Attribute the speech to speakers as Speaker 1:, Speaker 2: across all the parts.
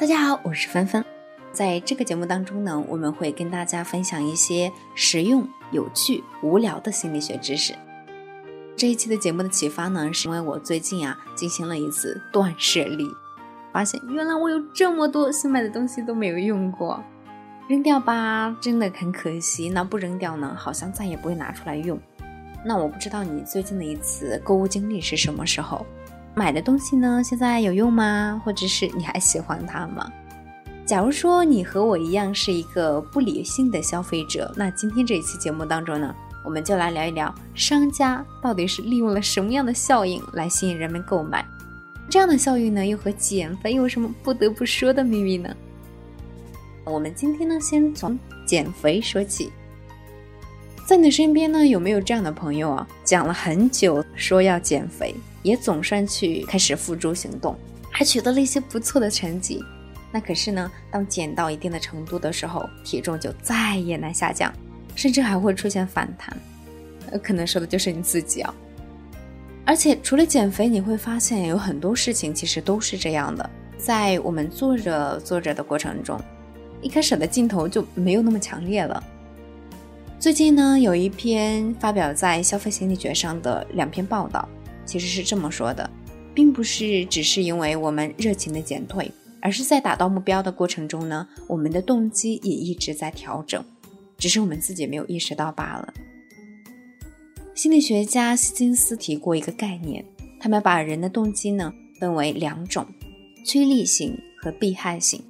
Speaker 1: 大家好，我是芬芬。在这个节目当中呢，我们会跟大家分享一些实用、有趣、无聊的心理学知识。这一期的节目的启发呢，是因为我最近啊进行了一次断舍离，发现原来我有这么多新买的东西都没有用过，扔掉吧，真的很可惜。那不扔掉呢，好像再也不会拿出来用。那我不知道你最近的一次购物经历是什么时候？买的东西呢，现在有用吗？或者是你还喜欢它吗？假如说你和我一样是一个不理性的消费者，那今天这一期节目当中呢，我们就来聊一聊商家到底是利用了什么样的效应来吸引人们购买？这样的效应呢，又和减肥有什么不得不说的秘密呢？我们今天呢，先从减肥说起。在你身边呢，有没有这样的朋友啊？讲了很久说要减肥，也总算去开始付诸行动，还取得了一些不错的成绩。那可是呢，当减到一定的程度的时候，体重就再也难下降，甚至还会出现反弹。呃，可能说的就是你自己啊。而且除了减肥，你会发现有很多事情其实都是这样的。在我们做着做着的过程中，一开始的劲头就没有那么强烈了。最近呢，有一篇发表在《消费心理学》上的两篇报道，其实是这么说的，并不是只是因为我们热情的减退，而是在达到目标的过程中呢，我们的动机也一直在调整，只是我们自己没有意识到罢了。心理学家希金斯提过一个概念，他们把人的动机呢分为两种：趋利型和避害型。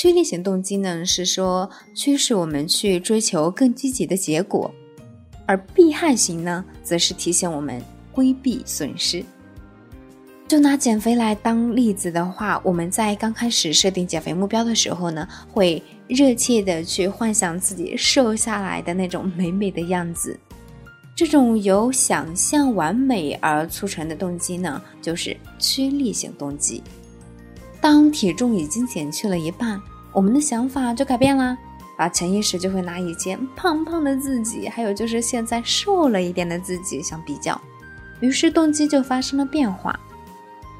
Speaker 1: 趋利型动机呢，是说驱使我们去追求更积极的结果，而避害型呢，则是提醒我们规避损失。就拿减肥来当例子的话，我们在刚开始设定减肥目标的时候呢，会热切的去幻想自己瘦下来的那种美美的样子。这种由想象完美而促成的动机呢，就是趋利型动机。当体重已经减去了一半，我们的想法就改变啦，啊潜意识就会拿以前胖胖的自己，还有就是现在瘦了一点的自己相比较，于是动机就发生了变化，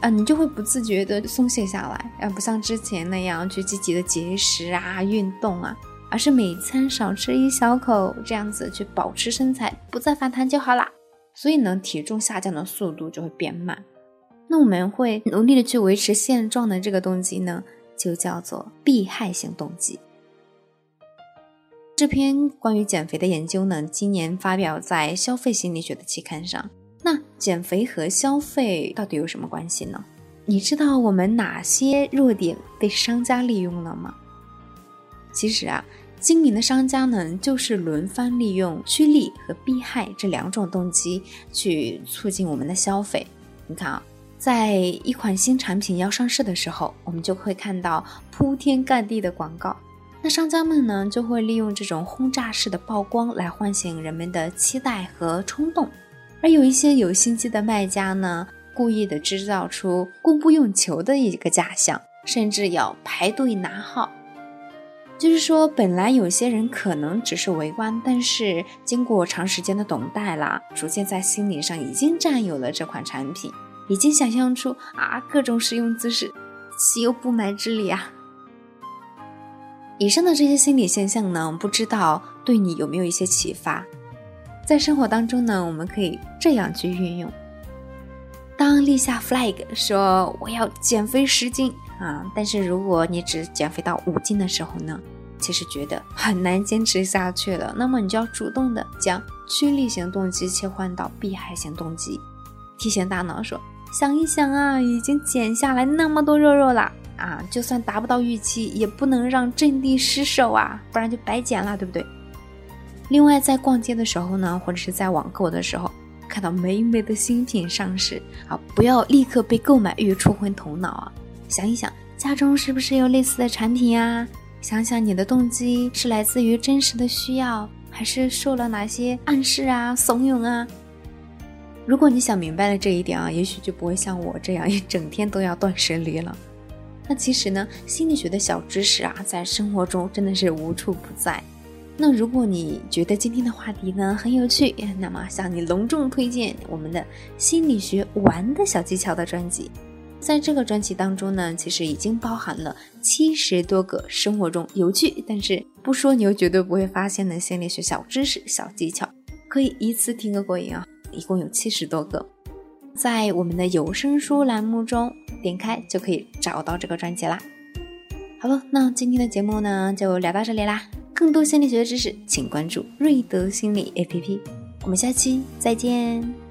Speaker 1: 啊，你就会不自觉的松懈下来，啊不像之前那样去积极的节食啊、运动啊，而是每餐少吃一小口，这样子去保持身材，不再反弹就好啦。所以呢，体重下降的速度就会变慢。那我们会努力的去维持现状的这个动机呢，就叫做避害性动机。这篇关于减肥的研究呢，今年发表在《消费心理学》的期刊上。那减肥和消费到底有什么关系呢？你知道我们哪些弱点被商家利用了吗？其实啊，精明的商家呢，就是轮番利用趋利和避害这两种动机去促进我们的消费。你看啊。在一款新产品要上市的时候，我们就会看到铺天盖地的广告。那商家们呢，就会利用这种轰炸式的曝光来唤醒人们的期待和冲动。而有一些有心机的卖家呢，故意的制造出供不应求的一个假象，甚至要排队拿号。就是说，本来有些人可能只是围观，但是经过长时间的等待啦，逐渐在心理上已经占有了这款产品。已经想象出啊各种使用姿势，岂有不买之理啊！以上的这些心理现象呢，不知道对你有没有一些启发？在生活当中呢，我们可以这样去运用：当立下 flag 说我要减肥十斤啊，但是如果你只减肥到五斤的时候呢，其实觉得很难坚持下去了，那么你就要主动的将趋利型动机切换到避害型动机，提醒大脑说。想一想啊，已经减下来那么多肉肉了啊，就算达不到预期，也不能让阵地失守啊，不然就白减了，对不对？另外，在逛街的时候呢，或者是在网购的时候，看到美美的新品上市啊，不要立刻被购买欲冲昏头脑啊，想一想家中是不是有类似的产品啊？想想你的动机是来自于真实的需要，还是受了哪些暗示啊、怂恿啊？如果你想明白了这一点啊，也许就不会像我这样一整天都要断舍离了。那其实呢，心理学的小知识啊，在生活中真的是无处不在。那如果你觉得今天的话题呢很有趣，那么向你隆重推荐我们的心理学玩的小技巧的专辑。在这个专辑当中呢，其实已经包含了七十多个生活中有趣，但是不说你又绝对不会发现的心理学小知识、小技巧，可以一次听个过瘾啊！一共有七十多个，在我们的有声书栏目中点开就可以找到这个专辑啦。好了，那今天的节目呢就聊到这里啦。更多心理学知识，请关注瑞德心理 APP。我们下期再见。